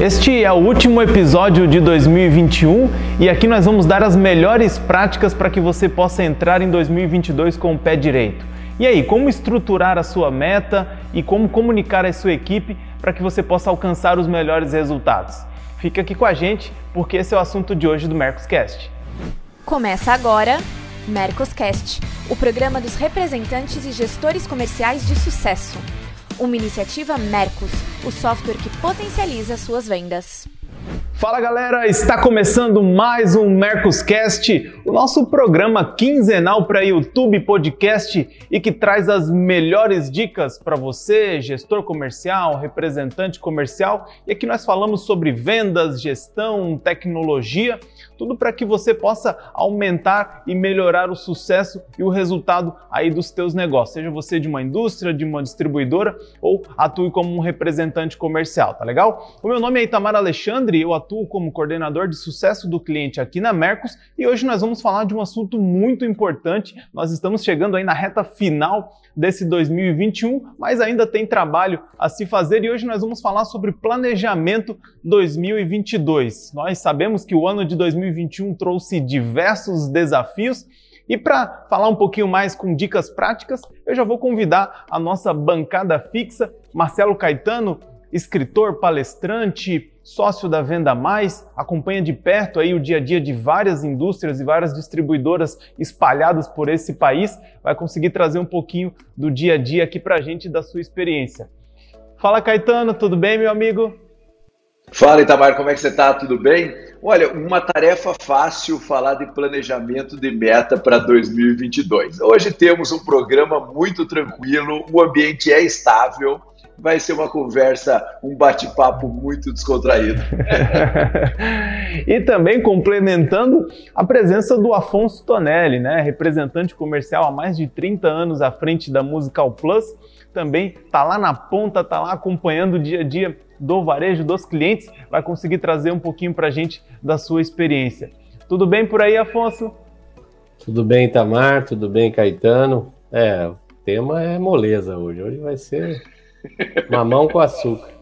Este é o último episódio de 2021 e aqui nós vamos dar as melhores práticas para que você possa entrar em 2022 com o pé direito. E aí, como estruturar a sua meta e como comunicar a sua equipe para que você possa alcançar os melhores resultados? Fica aqui com a gente, porque esse é o assunto de hoje do Mercoscast. Começa agora Mercoscast, o programa dos representantes e gestores comerciais de sucesso uma iniciativa Mercos, o software que potencializa suas vendas. Fala galera, está começando mais um Mercoscast, o nosso programa quinzenal para YouTube Podcast e que traz as melhores dicas para você, gestor comercial, representante comercial. E aqui nós falamos sobre vendas, gestão, tecnologia tudo para que você possa aumentar e melhorar o sucesso e o resultado aí dos teus negócios, seja você de uma indústria, de uma distribuidora ou atue como um representante comercial, tá legal? O meu nome é Itamar Alexandre, eu atuo como coordenador de sucesso do cliente aqui na Mercos e hoje nós vamos falar de um assunto muito importante. Nós estamos chegando aí na reta final desse 2021, mas ainda tem trabalho a se fazer e hoje nós vamos falar sobre planejamento 2022. Nós sabemos que o ano de 2021 trouxe diversos desafios e para falar um pouquinho mais com dicas práticas, eu já vou convidar a nossa bancada fixa, Marcelo Caetano, escritor, palestrante, sócio da Venda Mais, acompanha de perto aí o dia a dia de várias indústrias e várias distribuidoras espalhadas por esse país, vai conseguir trazer um pouquinho do dia a dia aqui para a gente da sua experiência. Fala Caetano, tudo bem, meu amigo? Fala Itamar, como é que você está? Tudo bem? Olha, uma tarefa fácil falar de planejamento de meta para 2022. Hoje temos um programa muito tranquilo, o ambiente é estável, vai ser uma conversa, um bate-papo muito descontraído. e também complementando a presença do Afonso Tonelli, né, representante comercial há mais de 30 anos à frente da Musical Plus, também está lá na ponta, está lá acompanhando o dia a dia do varejo dos clientes, vai conseguir trazer um pouquinho para a gente da sua experiência. Tudo bem por aí, Afonso? Tudo bem, Tamar, tudo bem, Caetano. É, o tema é moleza hoje. Hoje vai ser Mamão com açúcar.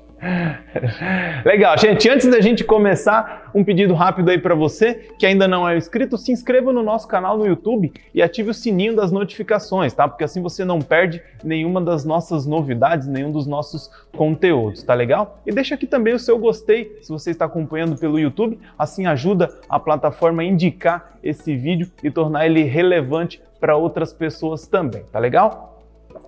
Legal, gente. Antes da gente começar, um pedido rápido aí para você que ainda não é inscrito, se inscreva no nosso canal no YouTube e ative o sininho das notificações, tá? Porque assim você não perde nenhuma das nossas novidades, nenhum dos nossos conteúdos, tá legal? E deixa aqui também o seu gostei se você está acompanhando pelo YouTube, assim ajuda a plataforma a indicar esse vídeo e tornar ele relevante para outras pessoas também, tá legal?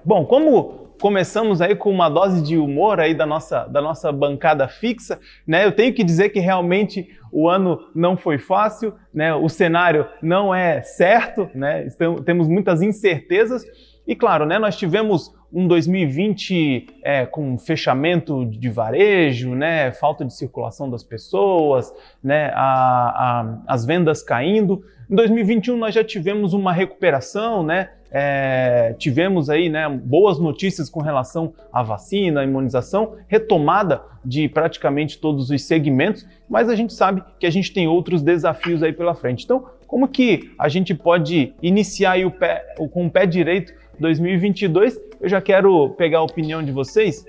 Bom, como começamos aí com uma dose de humor aí da nossa, da nossa bancada fixa, né? Eu tenho que dizer que realmente o ano não foi fácil, né? O cenário não é certo, né? Estamos, temos muitas incertezas e claro, né? Nós tivemos um 2020 é, com fechamento de varejo, né? Falta de circulação das pessoas, né? A, a, as vendas caindo. Em 2021 nós já tivemos uma recuperação, né? É, tivemos aí né, boas notícias com relação à vacina, à imunização, retomada de praticamente todos os segmentos, mas a gente sabe que a gente tem outros desafios aí pela frente. Então, como que a gente pode iniciar o pé, com o pé direito 2022? Eu já quero pegar a opinião de vocês.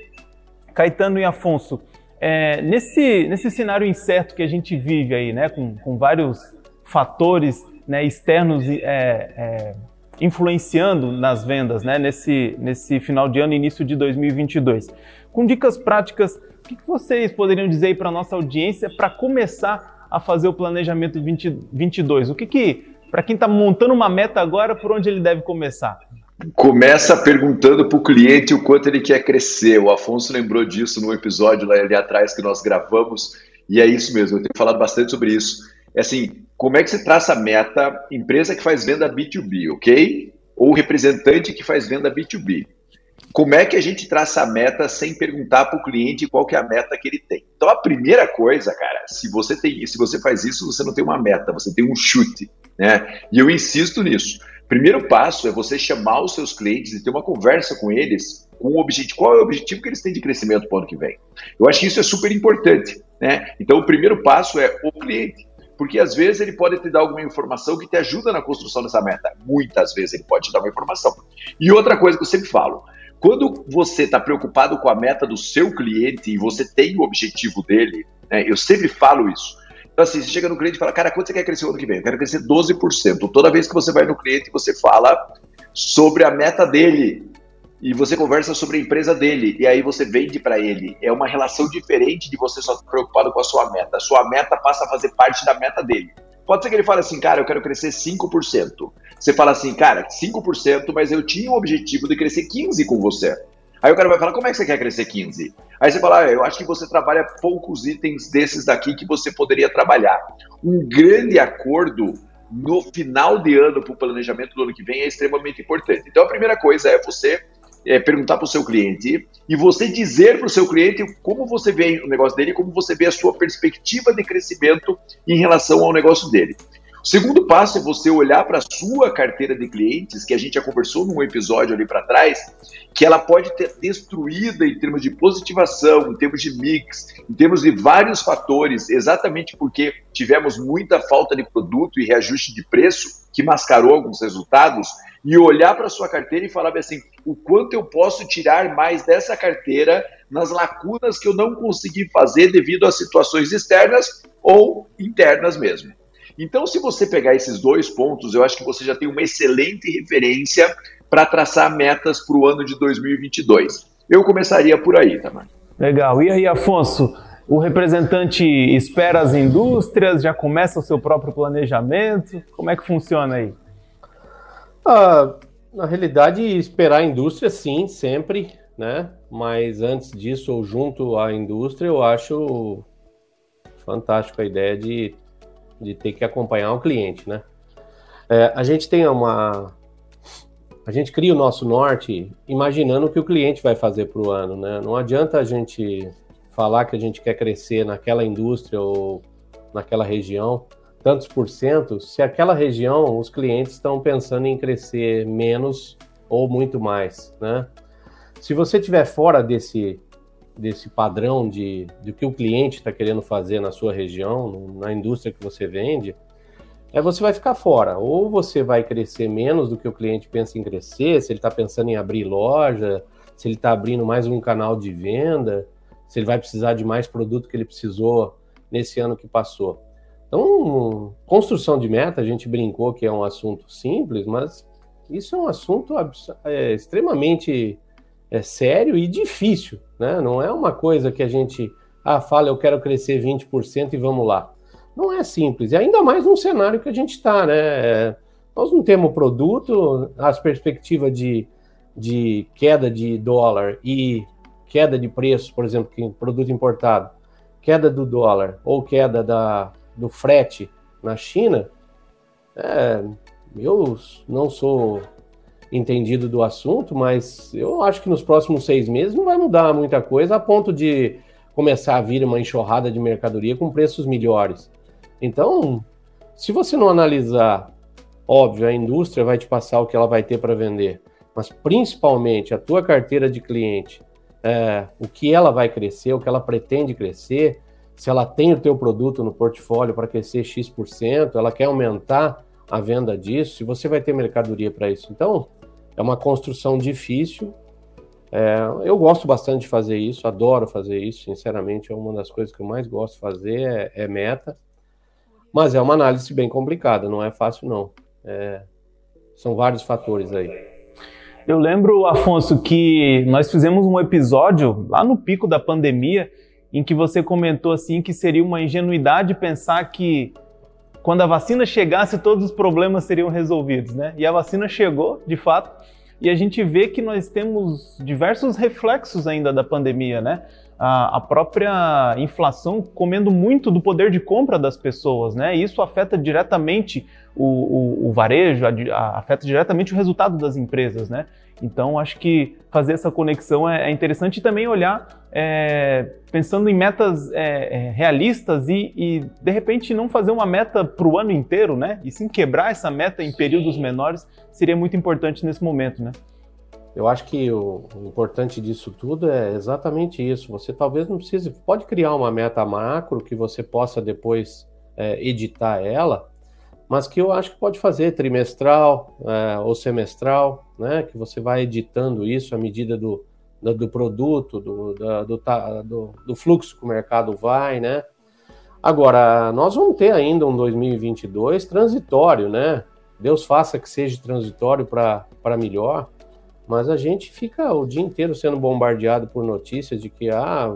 Caetano e Afonso, é, nesse, nesse cenário incerto que a gente vive aí, né, com, com vários fatores né, externos é, é, influenciando nas vendas né, nesse, nesse final de ano início de 2022. Com dicas práticas, o que vocês poderiam dizer para a nossa audiência para começar a fazer o planejamento 2022? O que, que para quem está montando uma meta agora, por onde ele deve começar? Começa perguntando para o cliente o quanto ele quer crescer. O Afonso lembrou disso no episódio lá ali atrás que nós gravamos, e é isso mesmo, eu tenho falado bastante sobre isso. É assim, como é que se traça a meta empresa que faz venda B2B, ok? Ou representante que faz venda B2B. Como é que a gente traça a meta sem perguntar para o cliente qual que é a meta que ele tem? Então a primeira coisa, cara, se você tem, se você faz isso, você não tem uma meta, você tem um chute, né? E eu insisto nisso. Primeiro passo é você chamar os seus clientes e ter uma conversa com eles com o objetivo, qual é o objetivo que eles têm de crescimento para o ano que vem. Eu acho que isso é super importante, né? Então o primeiro passo é o cliente porque às vezes ele pode te dar alguma informação que te ajuda na construção dessa meta. Muitas vezes ele pode te dar uma informação. E outra coisa que eu sempre falo, Quando você está preocupado com a meta do seu cliente e você tem o objetivo dele, né, eu sempre falo isso. Então, assim, você chega no cliente e fala, cara, quanto você quer crescer o ano que vem? Eu quero crescer 12%. Toda vez que você vai no cliente, você fala sobre a meta dele e você conversa sobre a empresa dele e aí você vende para ele. É uma relação diferente de você só estar preocupado com a sua meta. A sua meta passa a fazer parte da meta dele. Pode ser que ele fale assim, cara, eu quero crescer 5%. Você fala assim, cara, 5%, mas eu tinha o objetivo de crescer 15% com você. Aí o cara vai falar, como é que você quer crescer 15? Aí você fala, ah, eu acho que você trabalha poucos itens desses daqui que você poderia trabalhar. Um grande acordo no final de ano para o planejamento do ano que vem é extremamente importante. Então a primeira coisa é você é, perguntar para o seu cliente e você dizer para o seu cliente como você vê o negócio dele, como você vê a sua perspectiva de crescimento em relação ao negócio dele. O segundo passo é você olhar para a sua carteira de clientes, que a gente já conversou num episódio ali para trás, que ela pode ter destruída em termos de positivação, em termos de mix, em termos de vários fatores, exatamente porque tivemos muita falta de produto e reajuste de preço que mascarou alguns resultados, e olhar para sua carteira e falar assim: o quanto eu posso tirar mais dessa carteira nas lacunas que eu não consegui fazer devido a situações externas ou internas mesmo. Então, se você pegar esses dois pontos, eu acho que você já tem uma excelente referência para traçar metas para o ano de 2022. Eu começaria por aí, Tamar. Legal. E aí, Afonso? O representante espera as indústrias, já começa o seu próprio planejamento? Como é que funciona aí? Ah, na realidade, esperar a indústria, sim, sempre, né? Mas antes disso, ou junto à indústria, eu acho fantástico a ideia de, de ter que acompanhar o cliente, né? É, a gente tem uma. A gente cria o nosso norte imaginando o que o cliente vai fazer para o ano, né? Não adianta a gente falar que a gente quer crescer naquela indústria ou naquela região tantos por cento, se aquela região os clientes estão pensando em crescer menos ou muito mais, né? Se você estiver fora desse, desse padrão de, de que o cliente está querendo fazer na sua região, na indústria que você vende, é você vai ficar fora. Ou você vai crescer menos do que o cliente pensa em crescer, se ele está pensando em abrir loja, se ele está abrindo mais um canal de venda, se ele vai precisar de mais produto que ele precisou nesse ano que passou. Então, construção de meta, a gente brincou que é um assunto simples, mas isso é um assunto é, extremamente é, sério e difícil, né? Não é uma coisa que a gente ah, fala, eu quero crescer 20% e vamos lá. Não é simples, e ainda mais num cenário que a gente está, né? É, nós não temos produto, as perspectivas de, de queda de dólar e queda de preço, por exemplo, que produto importado, queda do dólar ou queda da, do frete na China, é, eu não sou entendido do assunto, mas eu acho que nos próximos seis meses não vai mudar muita coisa a ponto de começar a vir uma enxurrada de mercadoria com preços melhores. Então, se você não analisar, óbvio, a indústria vai te passar o que ela vai ter para vender, mas principalmente a tua carteira de cliente, é, o que ela vai crescer, o que ela pretende crescer, se ela tem o teu produto no portfólio para crescer X%, ela quer aumentar a venda disso, se você vai ter mercadoria para isso. Então, é uma construção difícil. É, eu gosto bastante de fazer isso, adoro fazer isso, sinceramente, é uma das coisas que eu mais gosto de fazer, é, é meta. Mas é uma análise bem complicada, não é fácil não. É, são vários fatores aí. Eu lembro, Afonso, que nós fizemos um episódio lá no pico da pandemia em que você comentou assim que seria uma ingenuidade pensar que quando a vacina chegasse todos os problemas seriam resolvidos, né? E a vacina chegou, de fato, e a gente vê que nós temos diversos reflexos ainda da pandemia, né? A, a própria inflação comendo muito do poder de compra das pessoas, né? E isso afeta diretamente o, o, o varejo, a, a, afeta diretamente o resultado das empresas, né? Então, acho que fazer essa conexão é, é interessante e também olhar é, pensando em metas é, é, realistas e, e, de repente, não fazer uma meta para o ano inteiro, né? E sim quebrar essa meta em períodos menores seria muito importante nesse momento, né? Eu acho que o, o importante disso tudo é exatamente isso. Você talvez não precise, pode criar uma meta macro que você possa depois é, editar ela, mas que eu acho que pode fazer trimestral é, ou semestral, né? Que você vai editando isso à medida do, do, do produto, do, do, do, do, fluxo que o mercado vai, né? Agora, nós vamos ter ainda um 2022 transitório, né? Deus faça que seja transitório para melhor, mas a gente fica o dia inteiro sendo bombardeado por notícias de que, ah,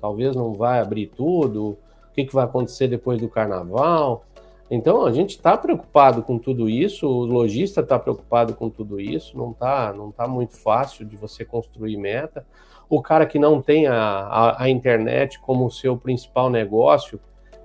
talvez não vai abrir tudo, o que, que vai acontecer depois do carnaval. Então, a gente está preocupado com tudo isso, o lojista está preocupado com tudo isso, não está não tá muito fácil de você construir meta. O cara que não tem a, a, a internet como seu principal negócio,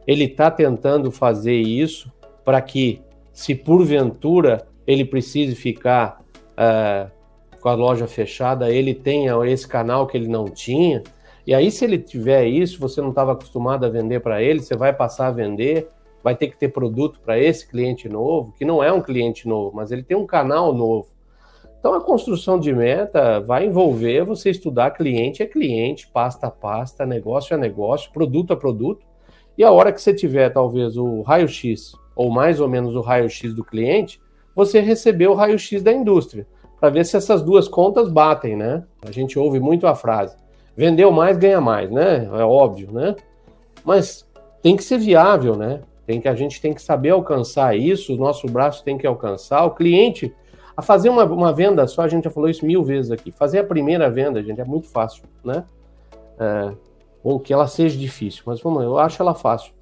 ele está tentando fazer isso para que, se porventura ele precise ficar uh, com a loja fechada, ele tenha esse canal que ele não tinha. E aí, se ele tiver isso, você não estava acostumado a vender para ele, você vai passar a vender, vai ter que ter produto para esse cliente novo, que não é um cliente novo, mas ele tem um canal novo. Então, a construção de meta vai envolver você estudar cliente a cliente, pasta a pasta, negócio a negócio, produto a produto, e a hora que você tiver, talvez, o raio-x, ou mais ou menos o raio-x do cliente, você recebeu o raio-x da indústria, para ver se essas duas contas batem, né? A gente ouve muito a frase: vendeu mais, ganha mais, né? É óbvio, né? Mas tem que ser viável, né? Tem que a gente tem que saber alcançar isso, o nosso braço tem que alcançar, o cliente a fazer uma, uma venda só, a gente já falou isso mil vezes aqui. Fazer a primeira venda, gente, é muito fácil, né? É, ou que ela seja difícil, mas vamos lá, eu acho ela fácil.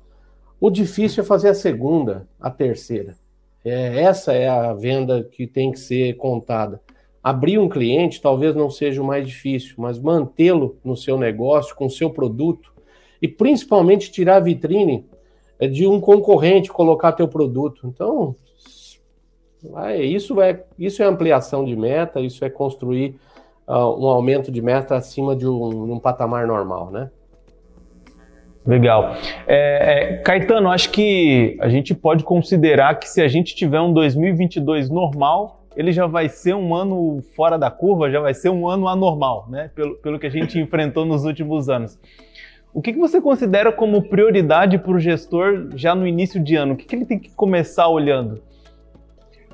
O difícil é fazer a segunda, a terceira. É, essa é a venda que tem que ser contada. Abrir um cliente talvez não seja o mais difícil, mas mantê-lo no seu negócio, com o seu produto, e principalmente tirar a vitrine é, de um concorrente, colocar teu produto. Então, isso, é, isso é ampliação de meta, isso é construir uh, um aumento de meta acima de um, um patamar normal, né? Legal. É, é, Caetano, acho que a gente pode considerar que se a gente tiver um 2022 normal, ele já vai ser um ano fora da curva, já vai ser um ano anormal, né? Pelo, pelo que a gente enfrentou nos últimos anos. O que, que você considera como prioridade para o gestor já no início de ano? O que, que ele tem que começar olhando?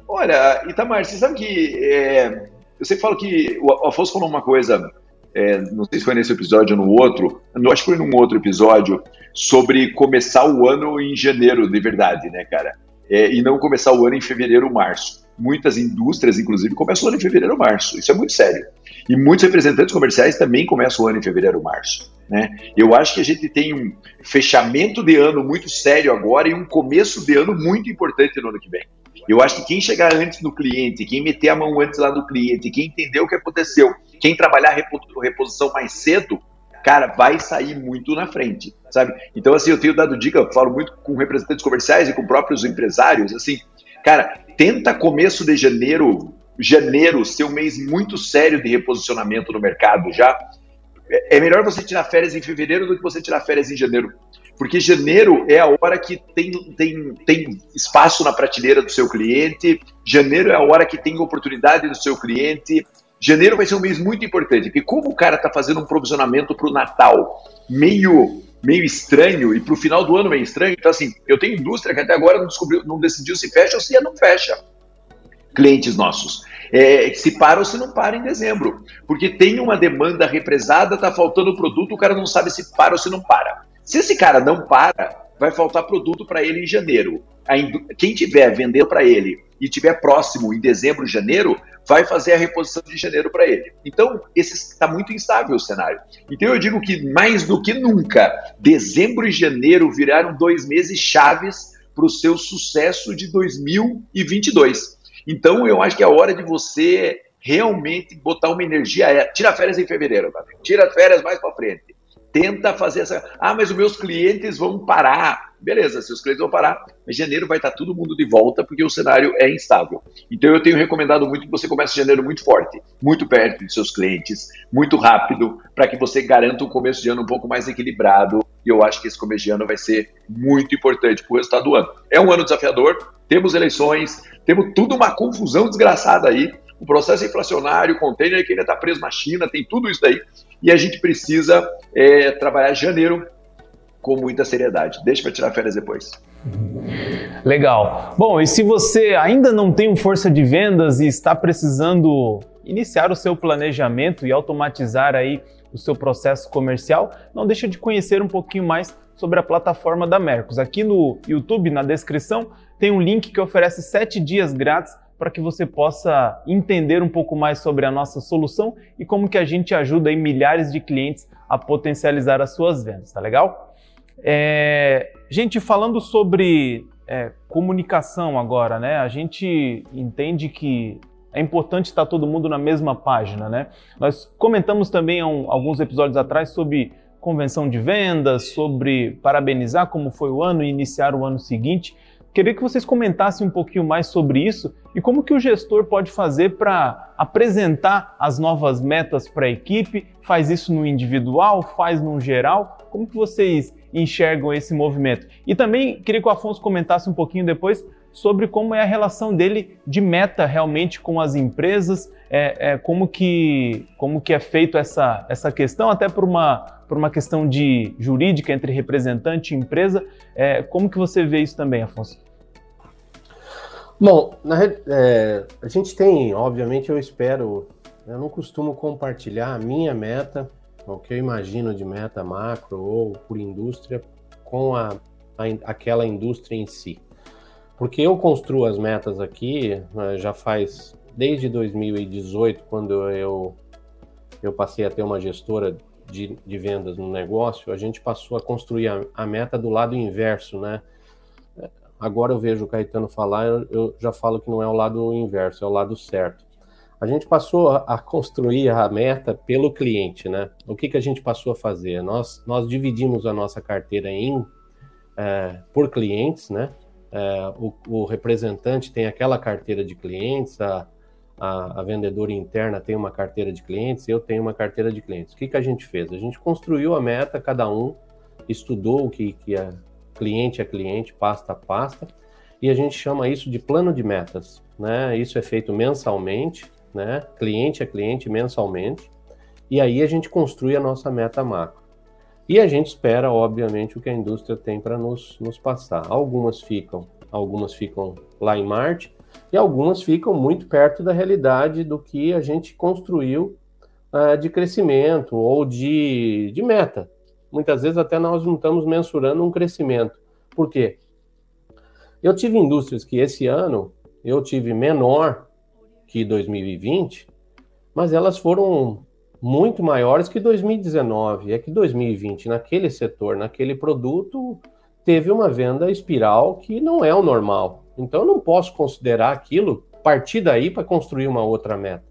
Olha, Itamar, você sabe que é, eu sempre falo que o Afonso falou uma coisa é, não sei se foi nesse episódio ou no outro, acho que foi num outro episódio, sobre começar o ano em janeiro, de verdade, né, cara? É, e não começar o ano em fevereiro ou março. Muitas indústrias, inclusive, começam o ano em fevereiro ou março. Isso é muito sério. E muitos representantes comerciais também começam o ano em fevereiro ou março. Né? Eu acho que a gente tem um fechamento de ano muito sério agora e um começo de ano muito importante no ano que vem. Eu acho que quem chegar antes no cliente, quem meter a mão antes lá do cliente, quem entender o que aconteceu, quem trabalhar reposição mais cedo, cara, vai sair muito na frente, sabe? Então, assim, eu tenho dado dica, eu falo muito com representantes comerciais e com próprios empresários, assim, cara, tenta começo de janeiro, janeiro ser um mês muito sério de reposicionamento no mercado já. É melhor você tirar férias em fevereiro do que você tirar férias em janeiro. Porque janeiro é a hora que tem, tem, tem espaço na prateleira do seu cliente, janeiro é a hora que tem oportunidade do seu cliente. Janeiro vai ser um mês muito importante, porque como o cara está fazendo um provisionamento para o Natal meio meio estranho e para o final do ano meio estranho, então assim, eu tenho indústria que até agora não, descobriu, não decidiu se fecha ou se não fecha. Clientes nossos. É, se para ou se não para em dezembro. Porque tem uma demanda represada, está faltando produto, o cara não sabe se para ou se não para. Se esse cara não para, vai faltar produto para ele em janeiro. Quem tiver vendendo para ele e tiver próximo em dezembro, janeiro, vai fazer a reposição de janeiro para ele. Então, está muito instável o cenário. Então, eu digo que mais do que nunca, dezembro e janeiro viraram dois meses chaves para o seu sucesso de 2022. Então, eu acho que é hora de você realmente botar uma energia. É, tira férias em fevereiro, tá? tira férias mais para frente tenta fazer essa. Ah, mas os meus clientes vão parar. Beleza, seus clientes vão parar, mas janeiro vai estar todo mundo de volta porque o cenário é instável. Então eu tenho recomendado muito que você comece janeiro muito forte, muito perto de seus clientes, muito rápido, para que você garanta um começo de ano um pouco mais equilibrado. E eu acho que esse começo de ano vai ser muito importante para o resultado do ano. É um ano desafiador, temos eleições, temos tudo uma confusão desgraçada aí o processo inflacionário, o container que ainda está preso na China, tem tudo isso daí. E a gente precisa é, trabalhar janeiro com muita seriedade. Deixa para tirar férias depois. Legal. Bom, e se você ainda não tem um força de vendas e está precisando iniciar o seu planejamento e automatizar aí o seu processo comercial, não deixa de conhecer um pouquinho mais sobre a plataforma da Mercos. Aqui no YouTube, na descrição, tem um link que oferece 7 dias grátis para que você possa entender um pouco mais sobre a nossa solução e como que a gente ajuda aí milhares de clientes a potencializar as suas vendas, tá legal? É, gente, falando sobre é, comunicação agora, né? A gente entende que é importante estar todo mundo na mesma página, né? Nós comentamos também um, alguns episódios atrás sobre convenção de vendas, sobre parabenizar como foi o ano e iniciar o ano seguinte. Queria que vocês comentassem um pouquinho mais sobre isso e como que o gestor pode fazer para apresentar as novas metas para a equipe, faz isso no individual, faz no geral, como que vocês enxergam esse movimento? E também queria que o Afonso comentasse um pouquinho depois sobre como é a relação dele de meta realmente com as empresas, é, é, como, que, como que é feito essa, essa questão, até por uma, por uma questão de jurídica entre representante e empresa. É, como que você vê isso também, Afonso? Bom, na, é, a gente tem, obviamente, eu espero, eu não costumo compartilhar a minha meta, o que eu imagino de meta macro ou por indústria, com a, a aquela indústria em si. Porque eu construo as metas aqui né, já faz desde 2018, quando eu, eu passei a ter uma gestora de, de vendas no negócio, a gente passou a construir a, a meta do lado inverso, né? Agora eu vejo o Caetano falar, eu, eu já falo que não é o lado inverso, é o lado certo. A gente passou a, construir a meta pelo cliente, né? O que, que a gente passou a fazer? Nós, nós dividimos a nossa carteira em é, por clientes, né? É, o, o, representante tem aquela carteira de clientes, a, a, a, vendedora interna tem uma carteira de clientes, eu tenho uma carteira de clientes. O que, que a gente fez? A gente construiu a meta, cada um estudou o que, que a, cliente a cliente, pasta a pasta, e a gente chama isso de plano de metas. Né? Isso é feito mensalmente, né? cliente a cliente, mensalmente, e aí a gente construi a nossa meta macro. E a gente espera, obviamente, o que a indústria tem para nos, nos passar. Algumas ficam, algumas ficam lá em Marte, e algumas ficam muito perto da realidade do que a gente construiu uh, de crescimento ou de, de meta, muitas vezes até nós não estamos mensurando um crescimento. Por quê? Eu tive indústrias que esse ano eu tive menor que 2020, mas elas foram muito maiores que 2019. É que 2020, naquele setor, naquele produto, teve uma venda espiral que não é o normal. Então eu não posso considerar aquilo partir daí para construir uma outra meta.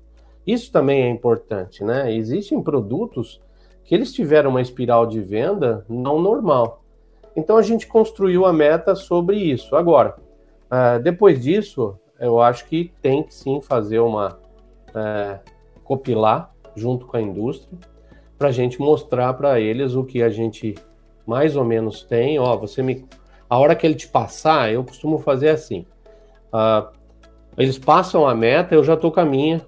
Isso também é importante, né? Existem produtos que eles tiveram uma espiral de venda não normal. Então a gente construiu a meta sobre isso. Agora, uh, depois disso, eu acho que tem que sim fazer uma uh, copilar junto com a indústria para a gente mostrar para eles o que a gente mais ou menos tem. Ó, você me, a hora que ele te passar, eu costumo fazer assim. Uh, eles passam a meta, eu já estou com a minha,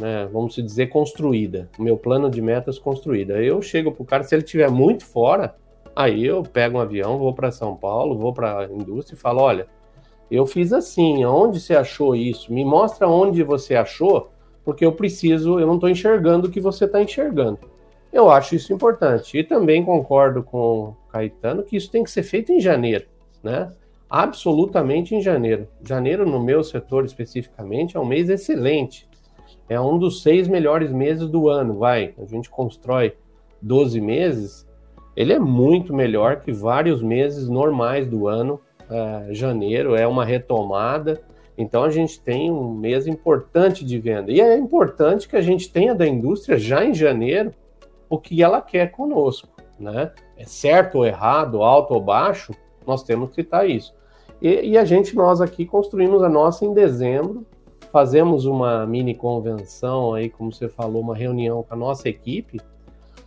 né, vamos dizer, construída, o meu plano de metas construída. Eu chego para o cara, se ele estiver muito fora, aí eu pego um avião, vou para São Paulo, vou para a indústria e falo: olha, eu fiz assim, onde você achou isso? Me mostra onde você achou, porque eu preciso, eu não estou enxergando o que você está enxergando. Eu acho isso importante. E também concordo com o Caetano que isso tem que ser feito em janeiro, né? Absolutamente em janeiro. Janeiro, no meu setor especificamente, é um mês excelente é um dos seis melhores meses do ano, vai. A gente constrói 12 meses, ele é muito melhor que vários meses normais do ano. É, janeiro é uma retomada, então a gente tem um mês importante de venda. E é importante que a gente tenha da indústria já em janeiro o que ela quer conosco, né? É certo ou errado, alto ou baixo, nós temos que citar isso. E, e a gente, nós aqui, construímos a nossa em dezembro, fazemos uma mini convenção aí, como você falou, uma reunião com a nossa equipe,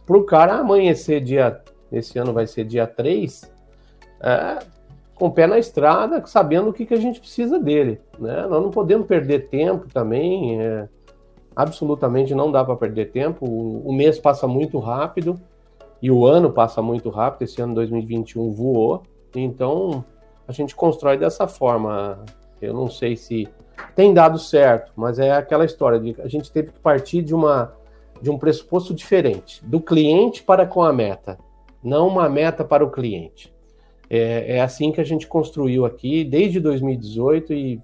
para o cara amanhecer dia, esse ano vai ser dia 3, é, com o pé na estrada, sabendo o que, que a gente precisa dele. Né? Nós não podemos perder tempo também, é, absolutamente não dá para perder tempo, o, o, mês passa muito rápido, e o ano passa muito rápido, esse ano 2021 voou, então a gente constrói dessa forma. Eu não sei se tem dado certo, mas é aquela história de a gente teve que partir de uma de um pressuposto diferente, do cliente para com a meta, não uma meta para o cliente. É, é assim que a gente construiu aqui desde 2018 e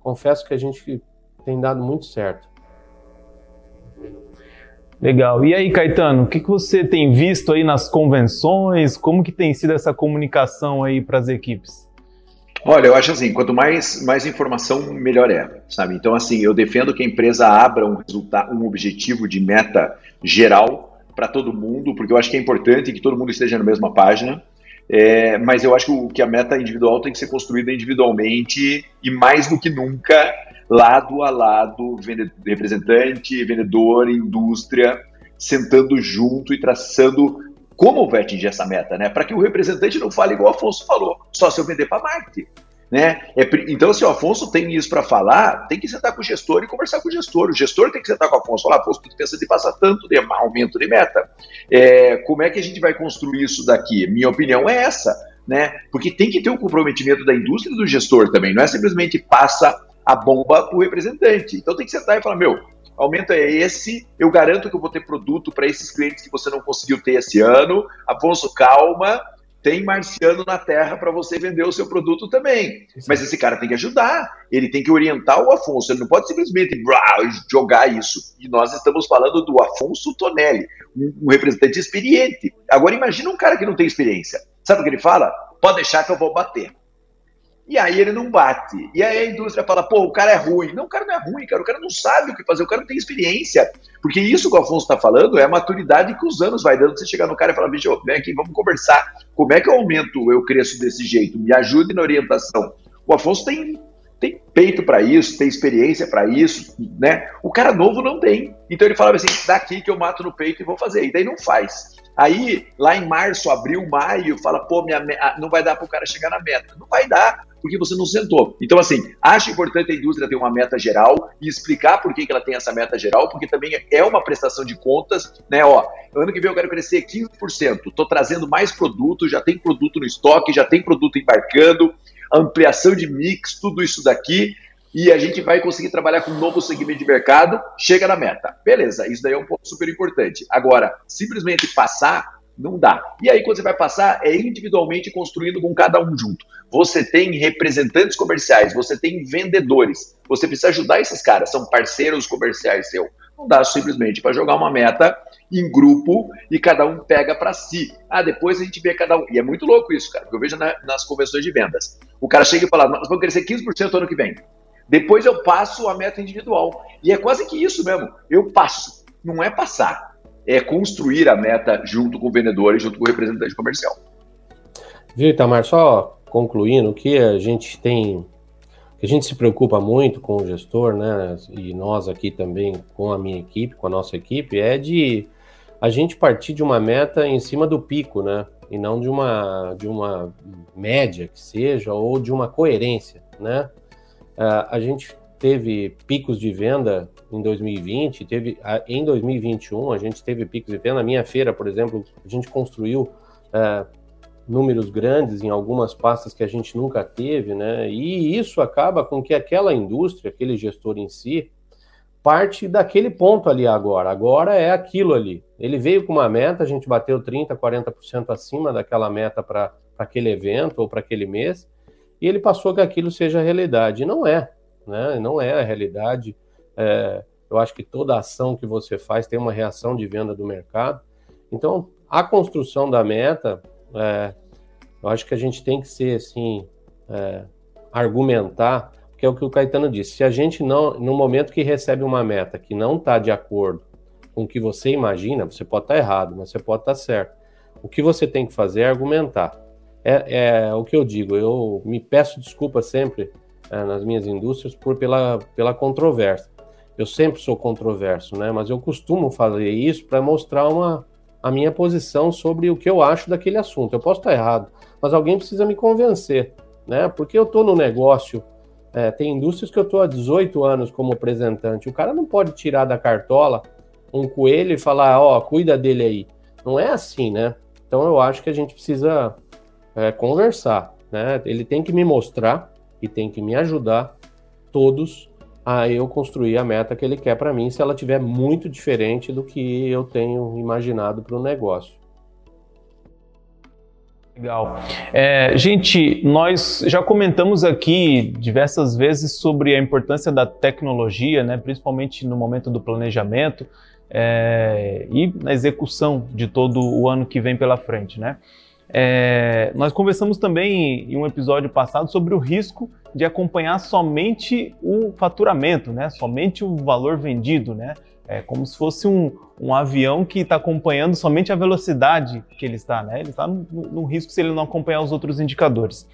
confesso que a gente tem dado muito certo. Legal. E aí, Caetano, o que, que você tem visto aí nas convenções? Como que tem sido essa comunicação aí para as equipes? Olha, eu acho assim, quanto mais, mais informação, melhor é, sabe? Então, assim, eu defendo que a empresa abra um, resultado, um objetivo de meta geral para todo mundo, porque eu acho que é importante que todo mundo esteja na mesma página. É, mas eu acho que, o, que a meta individual tem que ser construída individualmente e mais do que nunca lado a lado, representante, vendedor, indústria, sentando junto e traçando como vai atingir essa meta, né? Para que o representante não fale igual o Afonso falou, só se eu vender para marketing. Né? É, então, se o Afonso tem isso para falar, tem que sentar com o gestor e conversar com o gestor. O gestor tem que sentar com o Afonso. Falar, Afonso, tu pensa de passar tanto de aumento de meta. É, como é que a gente vai construir isso daqui? Minha opinião é essa, né? Porque tem que ter um comprometimento da indústria e do gestor também. Não é simplesmente passa a bomba para o representante. Então tem que sentar e falar, meu, aumento é esse, eu garanto que eu vou ter produto para esses clientes que você não conseguiu ter esse ano. Afonso, calma, tem marciano na Terra para você vender o seu produto também. Mas esse cara tem que ajudar, ele tem que orientar o Afonso, ele não pode simplesmente jogar isso. E nós estamos falando do Afonso Tonelli, um, um representante experiente. Agora imagina um cara que não tem experiência. Sabe o que ele fala? Pode deixar que eu vou bater. E aí ele não bate. E aí a indústria fala, pô, o cara é ruim. Não, o cara não é ruim, cara. O cara não sabe o que fazer, o cara não tem experiência. Porque isso que o Afonso está falando é a maturidade que os anos vai dando. Você chegar no cara e falar, bicho, vem aqui, vamos conversar. Como é que eu aumento, eu cresço desse jeito? Me ajude na orientação. O Afonso tem, tem peito para isso, tem experiência para isso, né? O cara novo não tem. Então ele falava assim, daqui que eu mato no peito e vou fazer. E daí não faz. Aí, lá em março, abril, maio, fala, pô, minha, não vai dar para o cara chegar na meta. Não vai dar, porque você não sentou. Então, assim, acho importante a indústria ter uma meta geral e explicar por que, que ela tem essa meta geral, porque também é uma prestação de contas, né? Ó, ano que vem eu quero crescer 15%, estou trazendo mais produto, já tem produto no estoque, já tem produto embarcando, ampliação de mix, tudo isso daqui, e a gente vai conseguir trabalhar com um novo segmento de mercado, chega na meta. Beleza, isso daí é um ponto super importante. Agora, simplesmente passar não dá. E aí, quando você vai passar, é individualmente construindo com cada um junto. Você tem representantes comerciais, você tem vendedores. Você precisa ajudar esses caras, são parceiros comerciais seu. Não dá simplesmente para jogar uma meta em grupo e cada um pega para si. Ah, depois a gente vê cada um. E é muito louco isso, cara, porque eu vejo na, nas convenções de vendas. O cara chega e fala: nós vamos crescer 15% ano que vem. Depois eu passo a meta individual. E é quase que isso mesmo. Eu passo. Não é passar é construir a meta junto com o vendedor e junto com o representante comercial. Viu, Itamar, só concluindo, o que a gente tem, a gente se preocupa muito com o gestor, né, e nós aqui também com a minha equipe, com a nossa equipe, é de a gente partir de uma meta em cima do pico, né, e não de uma, de uma média que seja, ou de uma coerência, né. Uh, a gente teve picos de venda em 2020, teve em 2021 a gente teve picos de venda. Na minha feira, por exemplo, a gente construiu é, números grandes em algumas pastas que a gente nunca teve, né? E isso acaba com que aquela indústria, aquele gestor em si, parte daquele ponto ali agora. Agora é aquilo ali. Ele veio com uma meta, a gente bateu 30%, 40% acima daquela meta para aquele evento ou para aquele mês, e ele passou que aquilo seja realidade. E não é, né? Não é a realidade. É, eu acho que toda ação que você faz tem uma reação de venda do mercado. Então, a construção da meta, é, eu acho que a gente tem que ser assim, é, argumentar, porque é o que o Caetano disse. Se a gente não, no momento que recebe uma meta que não está de acordo com o que você imagina, você pode estar tá errado, mas você pode estar tá certo. O que você tem que fazer é argumentar. É, é o que eu digo. Eu me peço desculpa sempre é, nas minhas indústrias por pela, pela controvérsia. Eu sempre sou controverso, né? Mas eu costumo fazer isso para mostrar uma, a minha posição sobre o que eu acho daquele assunto. Eu posso estar errado, mas alguém precisa me convencer, né? Porque eu estou no negócio, é, tem indústrias que eu estou há 18 anos como representante. O cara não pode tirar da cartola um coelho e falar, ó, oh, cuida dele aí. não é assim, né? Então eu acho que a gente precisa é, conversar, né? Ele tem que me mostrar e tem que me ajudar todos a eu construir a meta que ele quer para mim, se ela tiver muito diferente do que eu tenho imaginado para o negócio. Legal. É, gente, nós já comentamos aqui diversas vezes sobre a importância da tecnologia, né, principalmente no momento do planejamento é, e na execução de todo o ano que vem pela frente. Né? É, nós conversamos também em um episódio passado sobre o risco de acompanhar somente o faturamento, né, somente o valor vendido. Né? É como se fosse um, um avião que está acompanhando somente a velocidade que ele está, né? Ele está no, risco se ele não acompanhar os outros indicadores.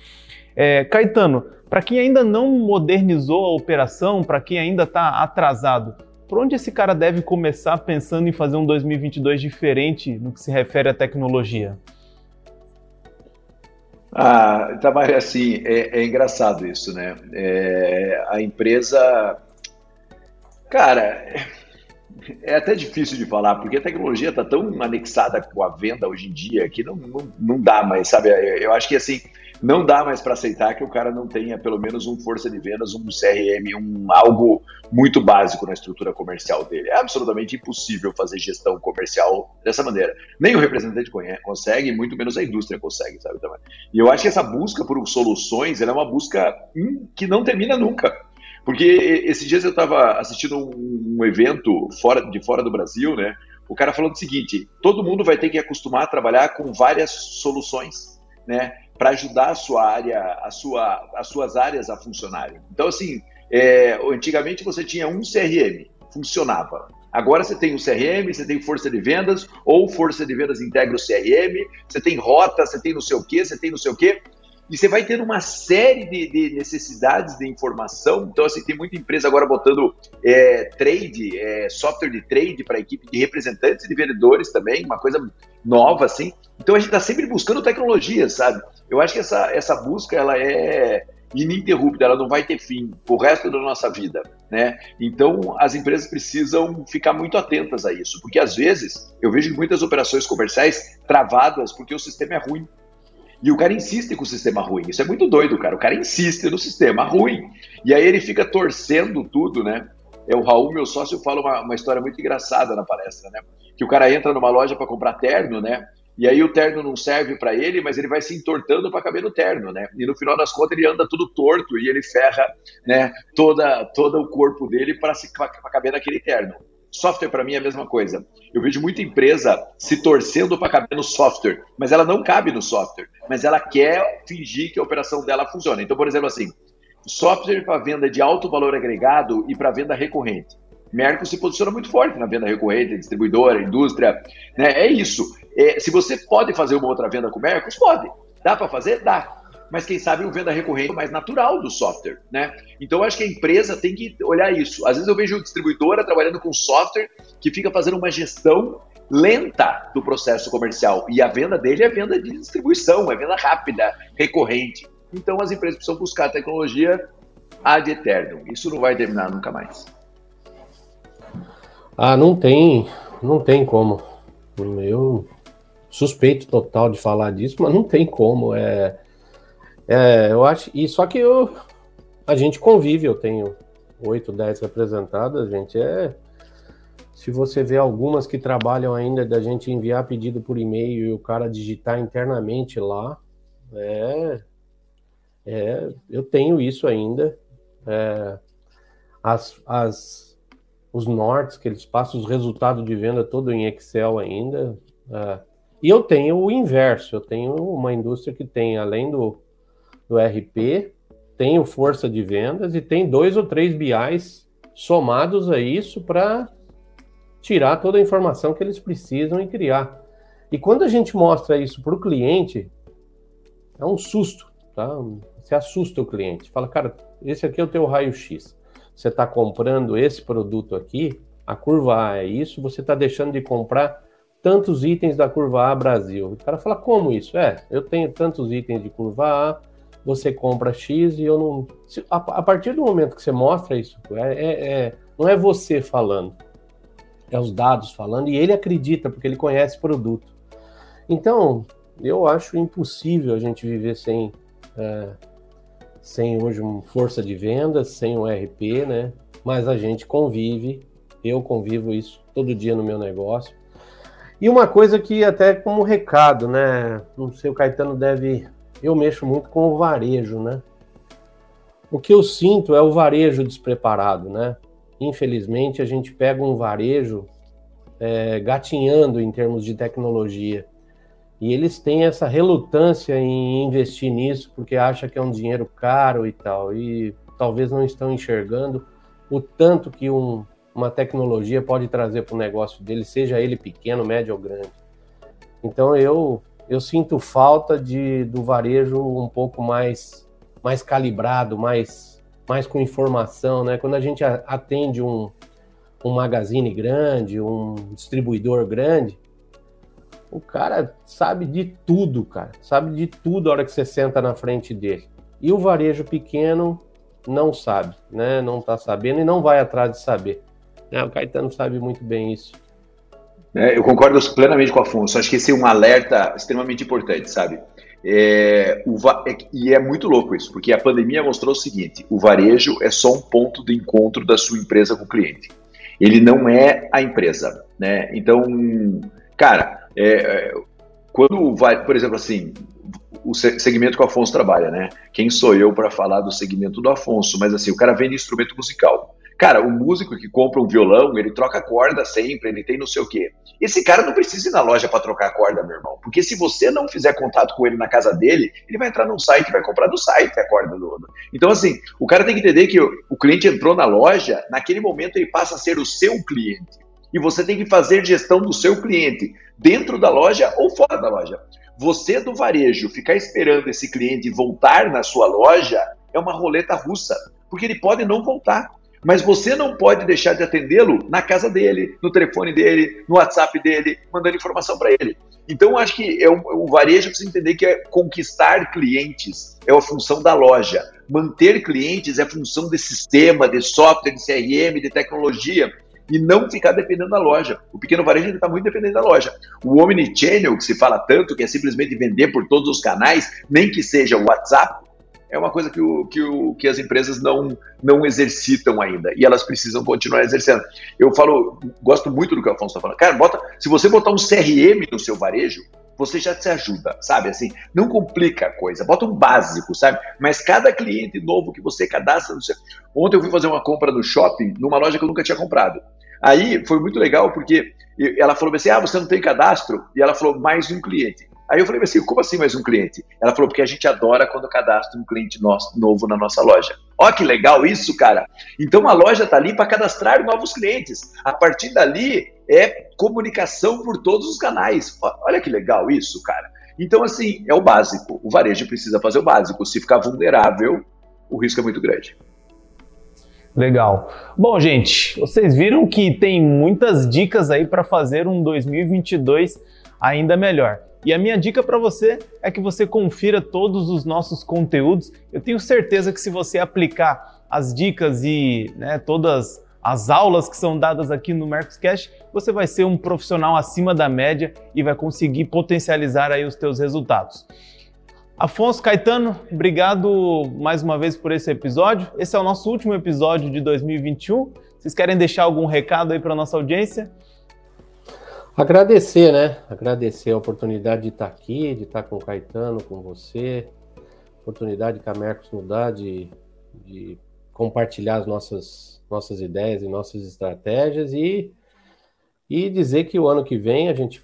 É, Caetano, para quem ainda não modernizou a operação, para quem ainda está atrasado, por onde esse cara deve começar pensando em fazer um 2022 diferente no que se refere à tecnologia? Ah, Tamara, assim, é, é engraçado isso, né? É, a empresa. Cara, é até difícil de falar, porque a tecnologia está tão anexada com a venda hoje em dia que não, não, não dá mais, sabe? Eu acho que assim, não dá mais para aceitar que o cara não tenha pelo menos um força de vendas, um CRM, um algo muito básico na estrutura comercial dele. É absolutamente impossível fazer gestão comercial dessa maneira. Nem o representante consegue, muito menos a indústria consegue, sabe? Também. E eu acho que essa busca por soluções é uma busca que não termina nunca. Porque esses dias eu estava assistindo um, evento fora, de fora do Brasil, né? O cara falando o seguinte: todo mundo vai ter que acostumar a trabalhar com várias soluções, né? Para ajudar a sua área, a sua, as suas áreas a funcionarem. Então, assim, é, antigamente você tinha um CRM, funcionava. Agora você tem o CRM, você tem força de vendas, ou força de vendas integra o CRM, você tem rota, você tem não sei o quê, você tem não sei o quê. E você vai ter uma série de, de necessidades de informação. Então, assim, tem muita empresa agora botando é, trade, é, software de trade para equipe de representantes e de vendedores também, uma coisa nova, assim. Então, a gente está sempre buscando tecnologia, sabe? Eu acho que essa, essa busca, ela é ininterrupta, ela não vai ter fim o resto da nossa vida, né? Então, as empresas precisam ficar muito atentas a isso, porque às vezes eu vejo muitas operações comerciais travadas porque o sistema é ruim. E o cara insiste com o sistema ruim. Isso é muito doido, cara. O cara insiste no sistema ruim. E aí ele fica torcendo tudo, né? É o Raul, meu sócio, fala uma, uma história muito engraçada na palestra, né? Que o cara entra numa loja para comprar terno, né? E aí o terno não serve para ele, mas ele vai se entortando para caber no terno, né? E no final das contas ele anda tudo torto e ele ferra, né? Toda, todo o corpo dele para caber naquele terno. Software para mim é a mesma coisa. Eu vejo muita empresa se torcendo para caber no software, mas ela não cabe no software, mas ela quer fingir que a operação dela funciona. Então, por exemplo, assim, software para venda de alto valor agregado e para venda recorrente. Merco se posiciona muito forte na venda recorrente, distribuidora, indústria, né? É isso. É, se você pode fazer uma outra venda com Mercos, pode. Dá para fazer? Dá mas quem sabe o venda recorrente mais natural do software, né? Então acho que a empresa tem que olhar isso. Às vezes eu vejo distribuidora trabalhando com software que fica fazendo uma gestão lenta do processo comercial e a venda dele é venda de distribuição, é venda rápida, recorrente. Então as empresas precisam buscar tecnologia ad eterno. Isso não vai terminar nunca mais. Ah, não tem, não tem como. Eu suspeito total de falar disso, mas não tem como. É, é, eu acho. E só que eu, a gente convive, eu tenho 8, 10 representadas, gente. É. Se você vê algumas que trabalham ainda da gente enviar pedido por e-mail e o cara digitar internamente lá, é. É, eu tenho isso ainda. É, as, as, os nortes que eles passam, os resultados de venda todo em Excel ainda. É, e eu tenho o inverso, eu tenho uma indústria que tem, além do, do RP, tem o força de vendas e tem dois ou três BIs somados a isso para tirar toda a informação que eles precisam e criar. E quando a gente mostra isso para o cliente, é um susto, tá? Você assusta o cliente. Fala, cara, esse aqui é o teu raio-x. Você está comprando esse produto aqui, a curva A é isso, você está deixando de comprar tantos itens da curva A Brasil. O cara fala, como isso? É, eu tenho tantos itens de curva A, você compra X e eu não. A, a partir do momento que você mostra isso, é, é, é, não é você falando, é os dados falando, e ele acredita, porque ele conhece o produto. Então, eu acho impossível a gente viver sem, é, sem hoje uma força de vendas, sem um RP, né? Mas a gente convive, eu convivo isso todo dia no meu negócio. E uma coisa que até como recado, né? Não sei, o Caetano deve. Eu mexo muito com o varejo, né? O que eu sinto é o varejo despreparado, né? Infelizmente, a gente pega um varejo é, gatinhando em termos de tecnologia. E eles têm essa relutância em investir nisso porque acha que é um dinheiro caro e tal. E talvez não estão enxergando o tanto que um, uma tecnologia pode trazer para o negócio dele, seja ele pequeno, médio ou grande. Então eu eu sinto falta de do varejo um pouco mais mais calibrado, mais mais com informação, né? Quando a gente atende um um magazine grande, um distribuidor grande, o cara sabe de tudo, cara. Sabe de tudo a hora que você senta na frente dele. E o varejo pequeno não sabe, né? Não está sabendo e não vai atrás de saber. É, o Caetano sabe muito bem isso. É, eu concordo plenamente com o Afonso. Acho que esse é um alerta extremamente importante, sabe? É, é, e é muito louco isso, porque a pandemia mostrou o seguinte: o varejo é só um ponto de encontro da sua empresa com o cliente. Ele não é a empresa, né? Então, cara, é, é quando vai, por exemplo, assim, o segmento que o Afonso trabalha, né? Quem sou eu para falar do segmento do Afonso? Mas assim, o cara vende instrumento musical. Cara, o músico que compra um violão, ele troca corda sempre, ele tem não sei o quê. Esse cara não precisa ir na loja para trocar corda, meu irmão. Porque se você não fizer contato com ele na casa dele, ele vai entrar num site vai comprar do site a corda do. Então, assim, o cara tem que entender que o cliente entrou na loja, naquele momento ele passa a ser o seu cliente. E você tem que fazer gestão do seu cliente, dentro da loja ou fora da loja. Você do varejo ficar esperando esse cliente voltar na sua loja é uma roleta russa, porque ele pode não voltar. Mas você não pode deixar de atendê-lo na casa dele, no telefone dele, no WhatsApp dele, mandando informação para ele. Então, acho que é o, o varejo precisa entender que é conquistar clientes é a função da loja. Manter clientes é função de sistema, de software, de CRM, de tecnologia e não ficar dependendo da loja. O pequeno varejo está muito dependente da loja. O omnichannel, que se fala tanto, que é simplesmente vender por todos os canais, nem que seja o WhatsApp, é uma coisa que, o, que, o, que as empresas não, não exercitam ainda e elas precisam continuar exercendo. Eu falo, gosto muito do que o Afonso está falando. Cara, bota, se você botar um CRM no seu varejo, você já se ajuda, sabe? Assim, não complica a coisa, bota um básico, sabe? Mas cada cliente novo que você cadastra no seu. Ontem eu fui fazer uma compra no shopping, numa loja que eu nunca tinha comprado. Aí foi muito legal porque ela falou assim: ah, você não tem cadastro? E ela falou: mais um cliente. Aí eu falei assim, como assim mais um cliente? Ela falou, porque a gente adora quando cadastra um cliente nosso, novo na nossa loja. Ó que legal isso, cara. Então a loja está ali para cadastrar novos clientes. A partir dali é comunicação por todos os canais. Olha que legal isso, cara. Então, assim, é o básico. O varejo precisa fazer o básico. Se ficar vulnerável, o risco é muito grande. Legal. Bom, gente, vocês viram que tem muitas dicas aí para fazer um 2022 ainda melhor. E a minha dica para você é que você confira todos os nossos conteúdos. Eu tenho certeza que se você aplicar as dicas e né, todas as aulas que são dadas aqui no Mercoscast, você vai ser um profissional acima da média e vai conseguir potencializar aí os teus resultados. Afonso Caetano, obrigado mais uma vez por esse episódio. Esse é o nosso último episódio de 2021. Vocês querem deixar algum recado aí para nossa audiência? Agradecer, né? Agradecer a oportunidade de estar aqui, de estar com o Caetano, com você, oportunidade que a Mercos nos dá de, de compartilhar as nossas, nossas ideias e nossas estratégias e, e dizer que o ano que vem a gente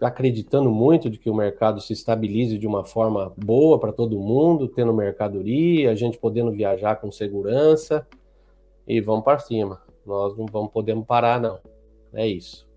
acreditando muito de que o mercado se estabilize de uma forma boa para todo mundo, tendo mercadoria, a gente podendo viajar com segurança e vamos para cima. Nós não vamos podemos parar não. É isso.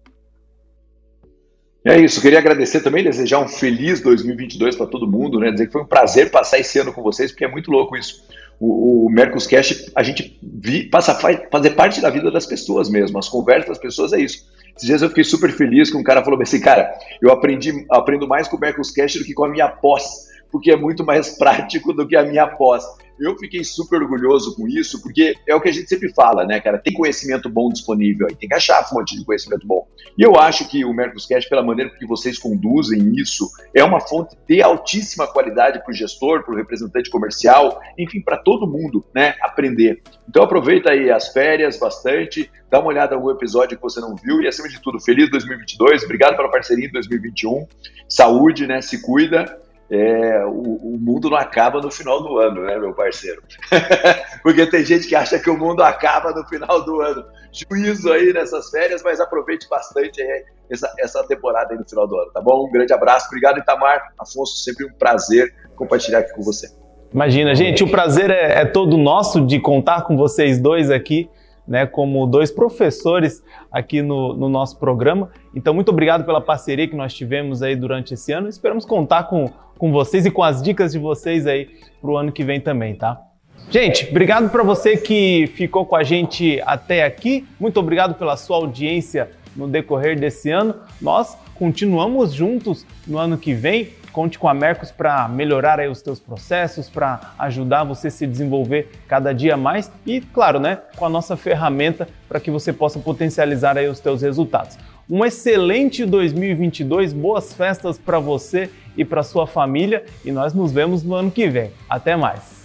É isso, queria agradecer também, desejar um feliz 2022 para todo mundo, né? Dizer que foi um prazer passar esse ano com vocês, porque é muito louco isso. O, o Mercoscast, a gente vi, passa a fazer parte da vida das pessoas mesmo, as conversas das pessoas é isso. Esses dias eu fiquei super feliz que um cara falou assim, cara, eu aprendi, aprendo mais com o Mercoscast do que com a minha pós, porque é muito mais prático do que a minha pós. Eu fiquei super orgulhoso com isso, porque é o que a gente sempre fala, né, cara? Tem conhecimento bom disponível aí, tem que achar fonte de conhecimento bom. E eu acho que o Mercoscast, pela maneira que vocês conduzem isso, é uma fonte de altíssima qualidade para o gestor, para o representante comercial, enfim, para todo mundo, né, aprender. Então aproveita aí as férias bastante, dá uma olhada no episódio que você não viu e, acima de tudo, feliz 2022, obrigado pela parceria em 2021, saúde, né, se cuida é, o, o, mundo não acaba no final do ano, né, meu parceiro? Porque tem gente que acha que o mundo acaba no final do ano. Juízo aí nessas férias, mas aproveite bastante essa, essa temporada aí no final do ano, tá bom? Um grande abraço, obrigado, Itamar. Afonso, sempre um prazer compartilhar aqui com você. Imagina, gente, o prazer é, é todo nosso de contar com vocês dois aqui né, como dois professores aqui no, no, nosso programa. Então, muito obrigado pela parceria que nós tivemos aí durante esse ano. Esperamos contar com, com vocês e com as dicas de vocês aí para o ano que vem também, tá? Gente, obrigado para você que ficou com a gente até aqui. Muito obrigado pela sua audiência no decorrer desse ano. Nós continuamos juntos no ano que vem Conte com a Mercos para melhorar aí os teus processos, para ajudar você a se desenvolver cada dia mais e, claro, né, com a nossa ferramenta para que você possa potencializar aí os teus resultados. Um excelente 2022, boas festas para você e para sua família e nós nos vemos no ano que vem. Até mais.